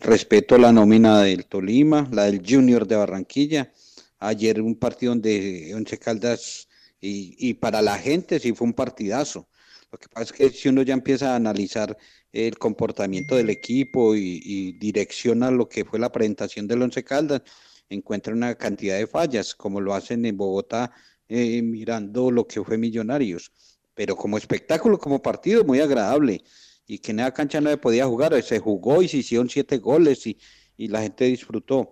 Respeto la nómina del Tolima, la del Junior de Barranquilla. Ayer un partido donde Once Caldas y, para la gente sí fue un partidazo. Lo que pasa es que si uno ya empieza a analizar el comportamiento del equipo y, direcciona lo que fue la presentación del Once Caldas, encuentra una cantidad de fallas, como lo hacen en Bogotá, eh, mirando lo que fue Millonarios. Pero como espectáculo, como partido, muy agradable. Y que en esa cancha no se podía jugar, se jugó y se hicieron siete goles y, y la gente disfrutó.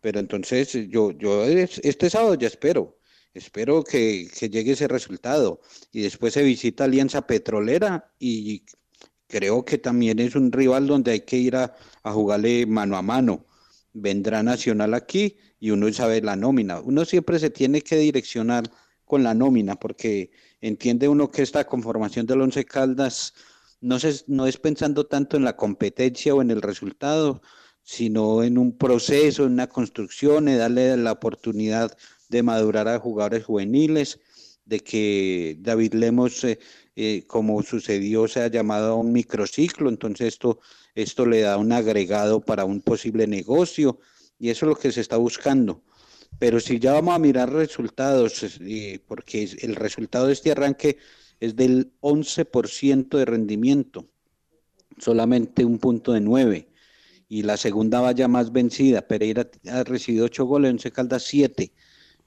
Pero entonces yo, yo este sábado ya espero, espero que, que llegue ese resultado. Y después se visita Alianza Petrolera y creo que también es un rival donde hay que ir a, a jugarle mano a mano. Vendrá Nacional aquí y uno sabe la nómina. Uno siempre se tiene que direccionar con la nómina porque entiende uno que esta conformación del Once Caldas no, se, no es pensando tanto en la competencia o en el resultado, sino en un proceso, en una construcción, y darle la oportunidad de madurar a jugadores juveniles, de que David Lemos, eh, eh, como sucedió, se ha llamado a un microciclo, entonces esto, esto le da un agregado para un posible negocio y eso es lo que se está buscando. Pero si ya vamos a mirar resultados, eh, porque el resultado de este arranque es del 11% de rendimiento, solamente un punto de 9 y la segunda valla más vencida. Pereira ha recibido ocho goles, Once Caldas siete.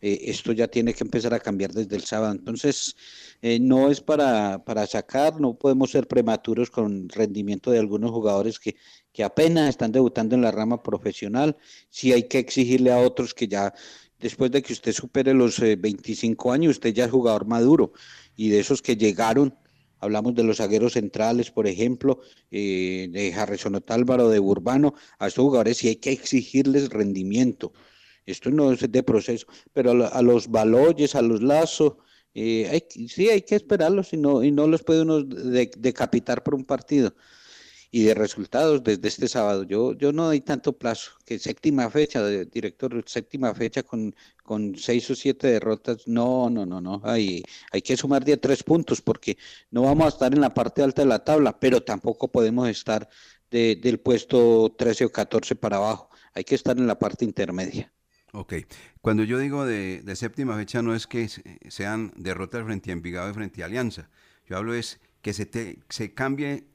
Eh, esto ya tiene que empezar a cambiar desde el sábado. Entonces, eh, no es para, para sacar, no podemos ser prematuros con rendimiento de algunos jugadores que, que apenas están debutando en la rama profesional. Sí hay que exigirle a otros que ya, después de que usted supere los 25 eh, años, usted ya es jugador maduro. Y de esos que llegaron, hablamos de los zagueros centrales, por ejemplo, eh, de Harrison Otálvaro, de Urbano, a estos jugadores sí hay que exigirles rendimiento. Esto no es de proceso, pero a, los baloyes, a los lazos, eh, hay, sí hay que esperarlos y no, y no los puede uno decapitar por un partido y de resultados desde este sábado. Yo, yo no doy tanto plazo, que séptima fecha, de, director, séptima fecha con, con seis o siete derrotas, no, no, no, no, hay, hay que sumar de tres puntos porque no vamos a estar en la parte alta de la tabla, pero tampoco podemos estar del puesto 13 o 14 para abajo, hay que estar en la parte intermedia. Ok, cuando yo digo de, séptima fecha no es que sean derrotas frente a Envigado y frente a Alianza, yo hablo es que se, te, se cambie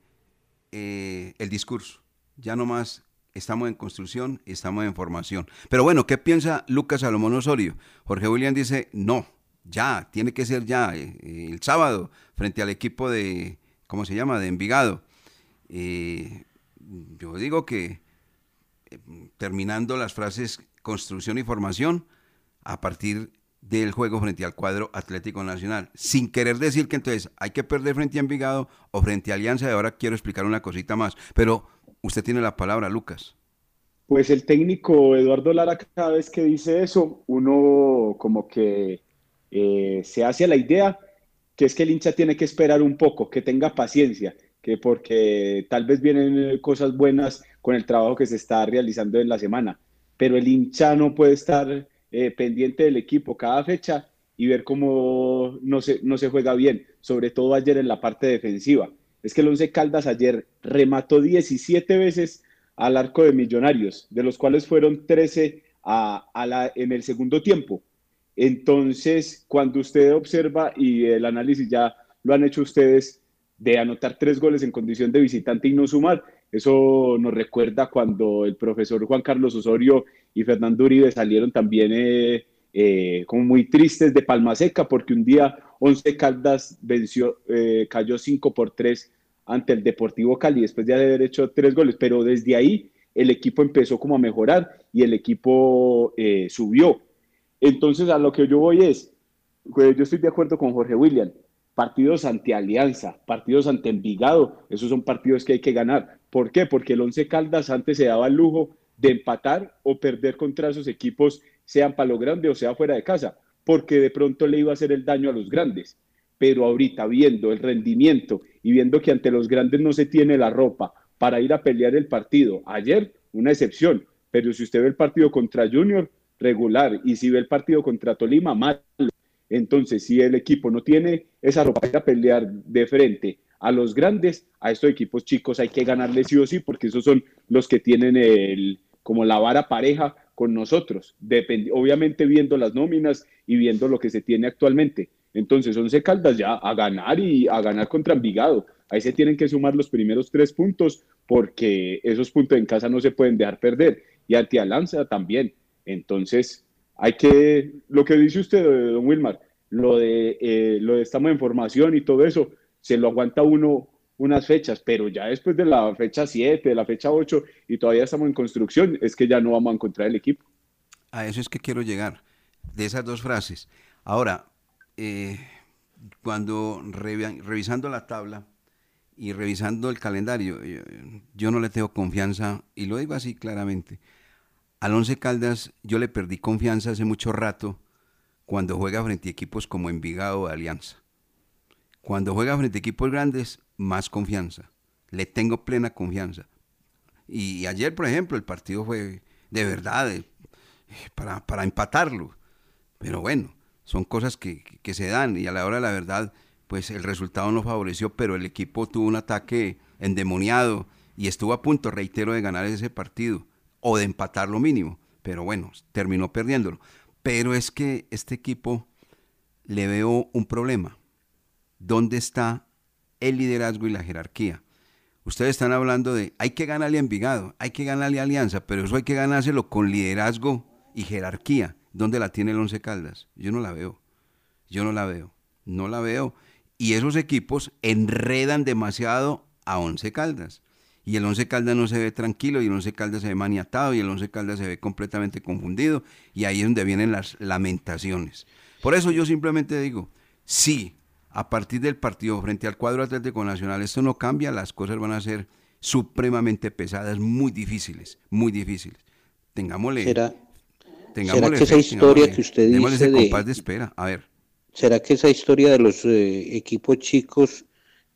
eh, el discurso. Ya no más estamos en construcción estamos en formación. Pero bueno, ¿qué piensa Lucas Salomón Osorio? Jorge William dice, no, ya, tiene que ser ya, eh, el sábado, frente al equipo de, ¿cómo se llama?, de Envigado. Eh, yo digo que, terminando las frases construcción y formación, a partir del juego frente al cuadro Atlético Nacional, sin querer decir que entonces hay que perder frente a Envigado o frente a Alianza, y ahora quiero explicar una cosita más, pero usted tiene la palabra, Lucas. Pues el técnico Eduardo Lara cada vez que dice eso, uno como que eh, se hace la idea que es que el hincha tiene que esperar un poco, que tenga paciencia, que porque tal vez vienen cosas buenas con el trabajo que se está realizando en la semana, pero el hincha no puede estar eh, pendiente del equipo cada fecha y ver cómo no se, no se juega bien, sobre todo ayer en la parte defensiva. Es que el Once Caldas ayer remató 17 veces al arco de Millonarios, de los cuales fueron 13 a, la, en el segundo tiempo. Entonces, cuando usted observa y el análisis ya lo han hecho ustedes de anotar tres goles en condición de visitante y no sumar, eso nos recuerda cuando el profesor Juan Carlos Osorio y Fernando Uribe salieron también eh, eh, como muy tristes de Palma Seca porque un día Once Caldas venció, eh, cayó 5 por 3 ante el Deportivo Cali después de haber hecho tres goles, pero desde ahí el equipo empezó como a mejorar y el equipo subió. Entonces a lo que yo voy es, yo estoy de acuerdo con Jorge William, partidos ante Alianza, partidos ante Envigado, esos son partidos que hay que ganar. ¿Por qué? Porque el Once Caldas antes se daba el lujo de empatar o perder contra esos equipos, sean para lo grande o sea fuera de casa, porque de pronto le iba a hacer el daño a los grandes. Pero ahorita viendo el rendimiento y viendo que ante los grandes no se tiene la ropa para ir a pelear el partido, ayer una excepción, pero si usted ve el partido contra Junior, regular, y si ve el partido contra Tolima, malo. Entonces, si el equipo no tiene esa ropa para pelear de frente a los grandes, a estos equipos chicos hay que ganarles sí o sí, porque esos son los que tienen el, como la vara pareja con nosotros, obviamente viendo las nóminas y viendo lo que se tiene actualmente. Entonces, Once Caldas ya a ganar y a ganar contra Envigado. Ahí se tienen que sumar los primeros tres puntos porque esos puntos en casa no se pueden dejar perder. Y ante Alanza también. Entonces, hay que, lo que dice usted, don Wilmar, lo de, eh, lo de estamos en formación y todo eso, se lo aguanta uno unas fechas, pero ya después de la fecha 7, de la fecha 8 y todavía estamos en construcción, es que ya no vamos a encontrar el equipo. A eso es que quiero llegar, de esas dos frases. Ahora, eh, cuando revisando la tabla y revisando el calendario, yo, yo, no le tengo confianza, y lo digo así claramente, al Once Caldas yo le perdí confianza hace mucho rato cuando juega frente a equipos como Envigado o Alianza. Cuando juega frente a equipos grandes, más confianza. Le tengo plena confianza. Y ayer, por ejemplo, el partido fue de verdad para, para, empatarlo. Pero bueno, son cosas que, que, se dan y a la hora de la verdad, pues el resultado no favoreció, pero el equipo tuvo un ataque endemoniado y estuvo a punto, reitero, de ganar ese partido o de empatar lo mínimo. Pero bueno, terminó perdiéndolo. Pero es que este equipo le veo un problema dónde está el liderazgo y la jerarquía. Ustedes están hablando de hay que ganarle a Envigado, hay que ganarle a Alianza, pero eso hay que ganárselo con liderazgo y jerarquía. ¿Dónde la tiene el Once Caldas? Yo no la veo. Yo no la veo. No la veo. Y esos equipos enredan demasiado a Once Caldas. Y el Once Caldas no se ve tranquilo, y el Once Caldas se ve maniatado, y el Once Caldas se ve completamente confundido, y ahí es donde vienen las lamentaciones. Por eso yo simplemente digo, sí, a partir del partido frente al cuadro Atlético Nacional, esto no cambia, las cosas van a ser supremamente pesadas, muy difíciles, muy difíciles. Tengámosle. ¿Será, ¿será que esa historia que usted dice de, compás de espera? A ver. ¿Será que esa historia de los eh, equipos chicos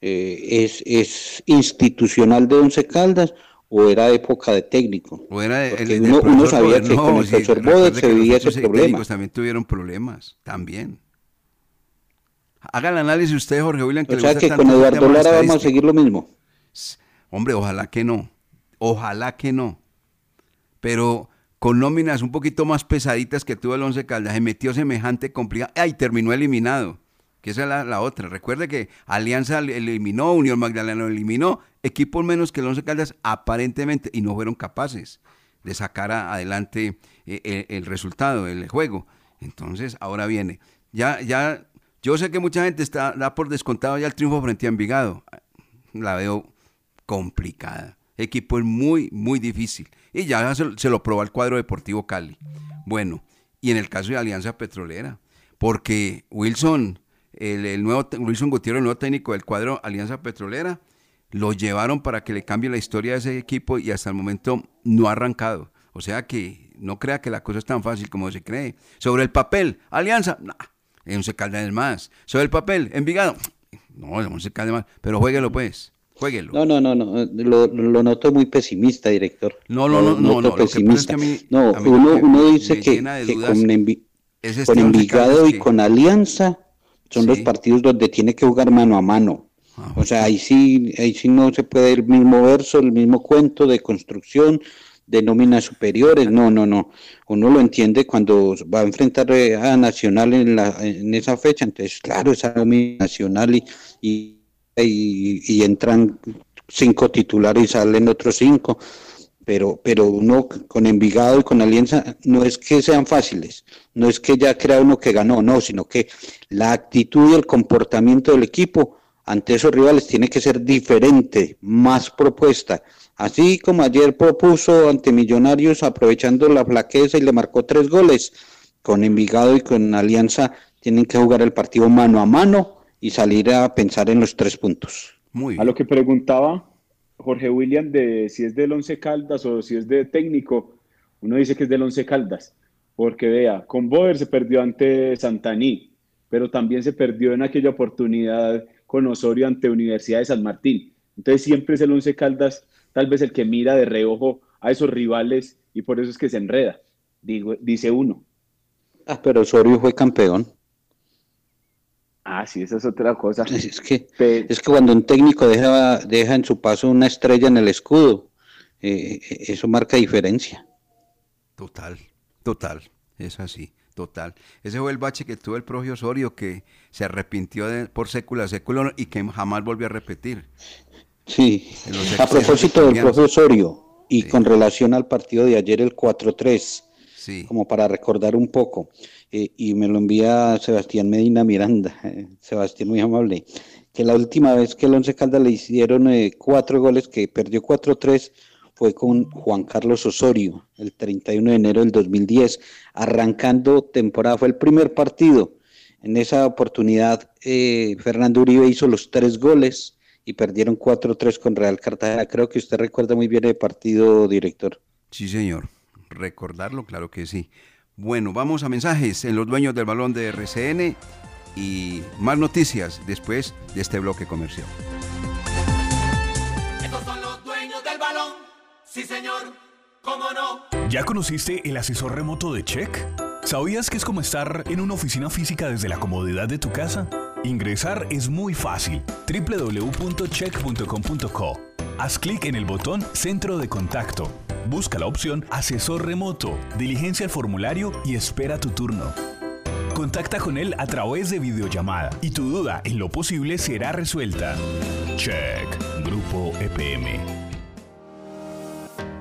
eh, es, es institucional de Once Caldas o era época de técnico? O era el, uno, uno, sabía que con el profesor Bodet se vivía ese problema. También tuvieron problemas, también. Haga el análisis usted, Jorge William. Que o sea que con Eduardo Lara vamos a seguir lo mismo. Hombre, ojalá que no. Ojalá que no. Pero con nóminas un poquito más pesaditas que tuvo el Once Caldas, se metió semejante complicado. ¡Ay! Terminó eliminado. Que esa es la, la, otra. Recuerde que Alianza eliminó, Unión Magdalena eliminó, equipos menos que el Once Caldas aparentemente, y no fueron capaces de sacar adelante el, eh, el, resultado, el juego. Entonces, ahora viene. Ya, ya yo sé que mucha gente está, da por descontado ya el triunfo frente a Envigado. La veo complicada. Equipo es muy, muy difícil. Y ya se, lo probó el cuadro deportivo Cali. Bueno, y en el caso de Alianza Petrolera, porque Wilson, el, nuevo Wilson Gutiérrez, el nuevo técnico del cuadro Alianza Petrolera, lo llevaron para que le cambie la historia de ese equipo y hasta el momento no ha arrancado. O sea que no crea que la cosa es tan fácil como se cree. Sobre el papel, Alianza, nah, en Once Caldas más. Sobre el papel, Envigado. No, Once Caldas más. Pero jueguelo pues. Jueguelo. No, no, no, no. Lo, lo noto muy pesimista, director. No, no, no, no. no, pesimista. Es que mí, no uno, uno dice que, que con, Envi este con Envigado y con Alianza son sí. los partidos donde tiene que jugar mano a mano. Ah, o sea, ahí sí, ahí sí no se puede el mismo verso, el mismo cuento de construcción, de nóminas superiores, no, no, no. Uno lo entiende cuando va a enfrentar eh, a Nacional en, la, en esa fecha, entonces, claro, esa nómina nacional y, y, y, y entran cinco titulares y salen otros cinco, pero, pero uno con Envigado y con Alianza no es que sean fáciles, no es que ya crea uno que ganó, no, sino que la actitud y el comportamiento del equipo ante esos rivales tiene que ser diferente, más propuesta, Así como ayer propuso ante Millonarios aprovechando la flaqueza y le marcó tres goles, con Envigado y con Alianza tienen que jugar el partido mano a mano y salir a pensar en los tres puntos. Muy bien. A lo que preguntaba Jorge William de si es del Once Caldas o si es de técnico, uno dice que es del Once Caldas, porque vea, con Boder se perdió ante Santaní, pero también se perdió en aquella oportunidad con Osorio ante Universidad de San Martín. Entonces siempre es el Once Caldas tal vez el que mira de reojo a esos rivales y por eso es que se enreda, digo, dice uno. Ah, pero Osorio fue campeón. Ah, sí, esa es otra cosa. Es que, pero, es que cuando un técnico deja, deja en su paso una estrella en el escudo, eh, eso marca diferencia. Total, total, es así, total. Ese fue el bache que tuvo el propio Osorio, que se arrepintió de, por sécula século y que jamás volvió a repetir. Sí, a propósito del profe Osorio y sí. con relación al partido de ayer, el 4-3, como para recordar un poco. Eh, y me lo envía Sebastián Medina Miranda, eh, Sebastián muy amable, que la última vez que el Once Caldas le hicieron eh, cuatro goles, que perdió 4-3, fue con Juan Carlos Osorio, el 31 de enero del 2010, arrancando temporada, fue el primer partido. En esa oportunidad, Fernando Uribe hizo los tres goles y perdieron 4-3 con Real Cartagena. Creo que usted recuerda muy bien el partido, director. Sí, señor. Recordarlo, claro que sí. Bueno, vamos a mensajes en los dueños del balón de RCN y más noticias después de este bloque comercial. Estos son los dueños del balón. Sí, señor. ¿Cómo no? ¿Ya conociste el asesor remoto de Check? ¿Sabías que es como estar en una oficina física desde la comodidad de tu casa? Ingresar es muy fácil. www.check.com.co. Haz clic en el botón Centro de Contacto Busca la opción Asesor Remoto, diligencia el formulario y espera tu turno. Contacta con él a través de videollamada y tu duda en lo posible será resuelta. Check. Grupo EPM.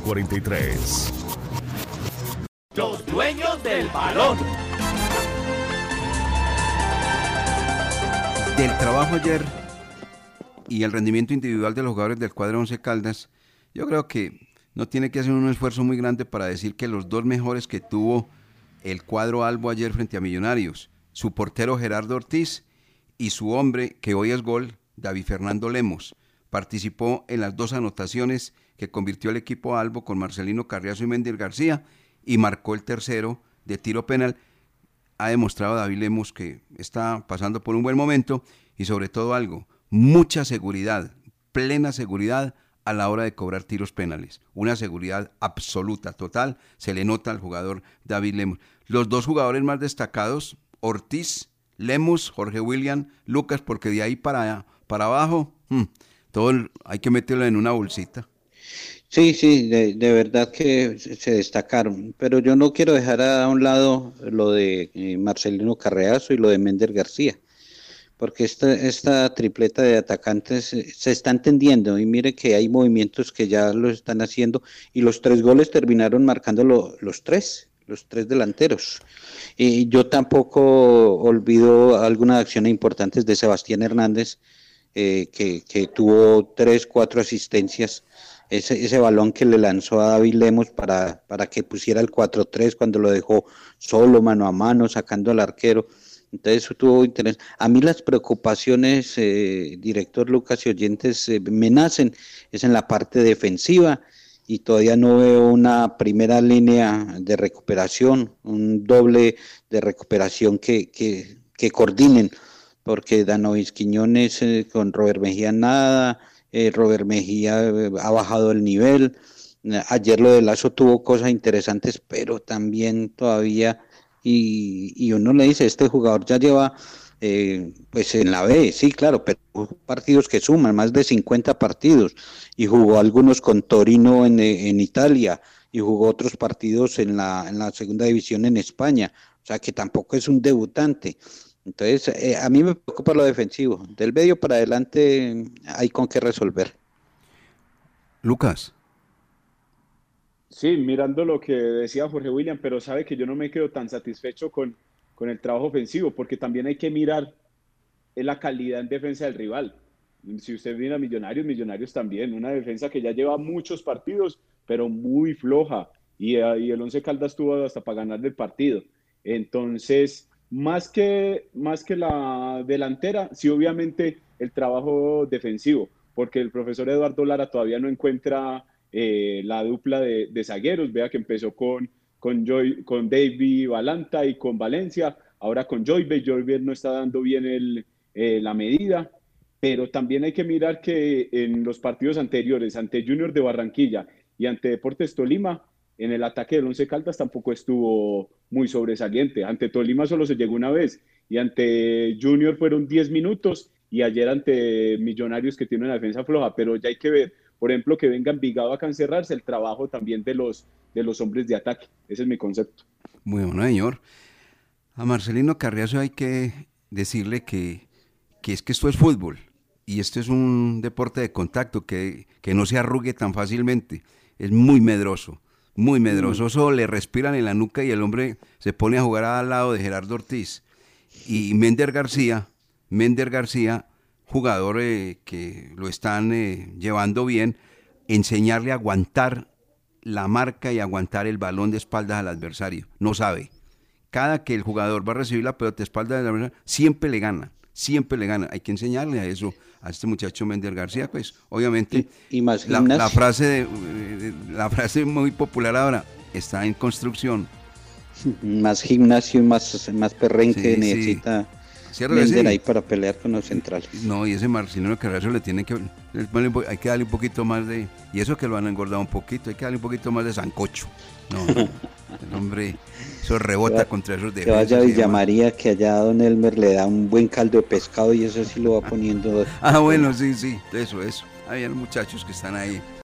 0743. Los dueños del balón. Del trabajo ayer y el rendimiento individual de los jugadores del cuadro 11 Caldas, yo creo que no tiene que hacer un esfuerzo muy grande para decir que los dos mejores que tuvo el cuadro Albo ayer frente a Millonarios, su portero Gerardo Ortiz y su hombre que hoy es gol, David Fernando Lemos, participó en las dos anotaciones que convirtió el equipo Albo con Marcelino Carriazo y Mendir García y marcó el tercero de tiro penal. Ha demostrado David Lemos que está pasando por un buen momento y sobre todo algo, mucha seguridad, plena seguridad a la hora de cobrar tiros penales. Una seguridad absoluta, total, se le nota al jugador David Lemos. Los dos jugadores más destacados, Ortiz, Lemos, Jorge William, Lucas, porque de ahí para, para abajo, hmm, todo hay que meterlo en una bolsita. Sí, sí, de, verdad que se destacaron, pero yo no quiero dejar a un lado lo de eh, Marcelino Carreazo y lo de Mender García, porque esta, esta tripleta de atacantes eh, se está entendiendo y mire que hay movimientos que ya lo están haciendo y los tres goles terminaron marcando los tres, los tres delanteros. Y yo tampoco olvido algunas acciones importantes de Sebastián Hernández, eh, que, que tuvo tres, cuatro asistencias ese, ese balón que le lanzó a David Lemos para, para que pusiera el 4-3 cuando lo dejó solo, mano a mano, sacando al arquero. Entonces eso tuvo interés. A mí las preocupaciones, eh, director Lucas y oyentes, eh, me nacen, es en la parte defensiva y todavía no veo una primera línea de recuperación, un doble de recuperación que, que, que coordinen, porque Danovis Quiñones eh, con Robert Mejía nada, eh, Robert Mejía eh, ha bajado el nivel. Ayer lo de Lazo tuvo cosas interesantes, pero también todavía, y, uno le dice, este jugador ya lleva, eh, pues en la B, sí, claro, pero partidos que suman, más de 50 partidos, y jugó algunos con Torino en, en Italia, y jugó otros partidos en la, en la segunda división en España, o sea que tampoco es un debutante Entonces, eh, a mí me preocupa lo defensivo. Del medio para adelante hay con qué resolver. Lucas. Sí, mirando lo que decía Jorge William, pero sabe que yo no me quedo tan satisfecho con, con el trabajo ofensivo, porque también hay que mirar la calidad en defensa del rival. Si usted mira Millonarios, Millonarios también, una defensa que ya lleva muchos partidos, pero muy floja, y, eh, y el Once Caldas tuvo hasta para ganar el partido. Entonces, más que, más que la delantera, sí obviamente el trabajo defensivo, porque el profesor Eduardo Lara todavía no encuentra eh, la dupla de, de, zagueros, vea que empezó con, con, Joy, con David Valanta y con Valencia, ahora con Joybe, Joybe no está dando bien el, eh, la medida, pero también hay que mirar que en los partidos anteriores, ante Junior de Barranquilla y ante Deportes Tolima, en el ataque del Once Caldas tampoco estuvo muy sobresaliente. Ante Tolima solo se llegó una vez y ante Junior fueron 10 minutos y ayer ante Millonarios que tiene una defensa floja, pero ya hay que ver, por ejemplo, que venga Envigado a cancerrarse el trabajo también de los, de los hombres de ataque. Ese es mi concepto. Muy bueno, señor. A Marcelino Carriazo hay que decirle que, que es que esto es fútbol y este es un deporte de contacto que, que no se arrugue tan fácilmente. Es muy medroso muy medroso, le respiran en la nuca y el hombre se pone a jugar al lado de Gerardo Ortiz. Y Mender García, Mender García, jugador eh, que lo están eh, llevando bien, enseñarle a aguantar la marca y aguantar el balón de espaldas al adversario. No sabe. Cada que el jugador va a recibir la pelota de espaldas del adversario, siempre le gana, siempre le gana. Hay que enseñarle a eso a este muchacho Mender García, pues obviamente y, más la, la, frase de, la frase muy popular ahora está en construcción. Más gimnasio y más, más perrenque Sí, necesita sí. Mender Sí. ahí para pelear con los centrales. No, y ese Marcelino Carrasco le tiene que hay que darle un poquito más de y eso que lo han engordado un poquito, hay que darle un poquito más de sancocho. No, no, el hombre eso rebota Que va- contra esos Que defensas. vaya a y demás. Villamaría, que allá Don Elmer le da un buen caldo de pescado y eso sí lo va poniendo. Ah, bueno, sí, sí, eso, eso. Hay muchachos que están ahí